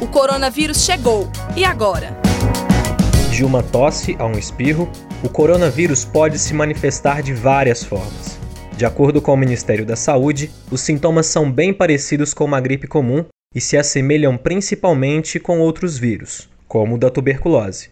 O coronavírus chegou. E agora? De uma tosse a um espirro, o coronavírus pode se manifestar de várias formas. De acordo com o Ministério da Saúde, os sintomas são bem parecidos com uma gripe comum e se assemelham principalmente com outros vírus, como o da tuberculose.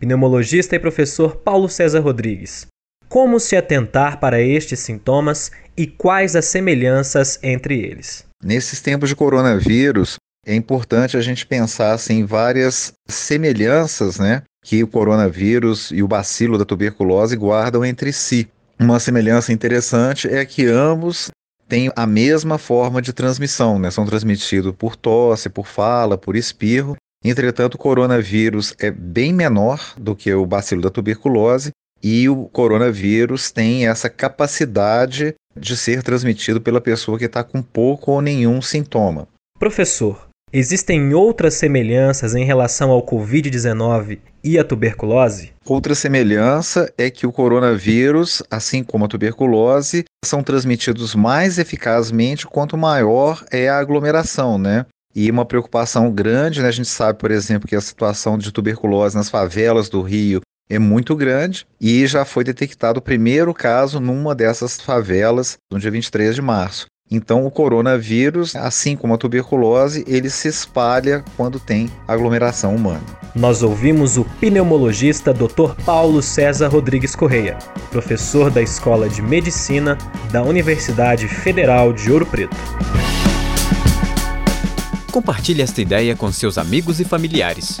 Pneumologista e professor Paulo César Rodrigues. Como se atentar para estes sintomas e quais as semelhanças entre eles? Nesses tempos de coronavírus, é importante a gente pensar assim, em várias semelhanças né, que o coronavírus e o bacilo da tuberculose guardam entre si. Uma semelhança interessante é que ambos têm a mesma forma de transmissão, né? são transmitidos por tosse, por fala, por espirro. Entretanto, o coronavírus é bem menor do que o bacilo da tuberculose e o coronavírus tem essa capacidade de ser transmitido pela pessoa que está com pouco ou nenhum sintoma. Professor, Existem outras semelhanças em relação ao Covid-19 e à tuberculose? Outra semelhança é que o coronavírus, assim como a tuberculose, são transmitidos mais eficazmente quanto maior é a aglomeração, né? E uma preocupação grande, né? A gente sabe, por exemplo, que a situação de tuberculose nas favelas do Rio é muito grande e já foi detectado o primeiro caso numa dessas favelas no dia 23 de março. Então, o coronavírus, assim como a tuberculose, ele se espalha quando tem aglomeração humana. Nós ouvimos o pneumologista Dr. Paulo César Rodrigues Correia, professor da Escola de Medicina da Universidade Federal de Ouro Preto. Compartilhe esta ideia com seus amigos e familiares.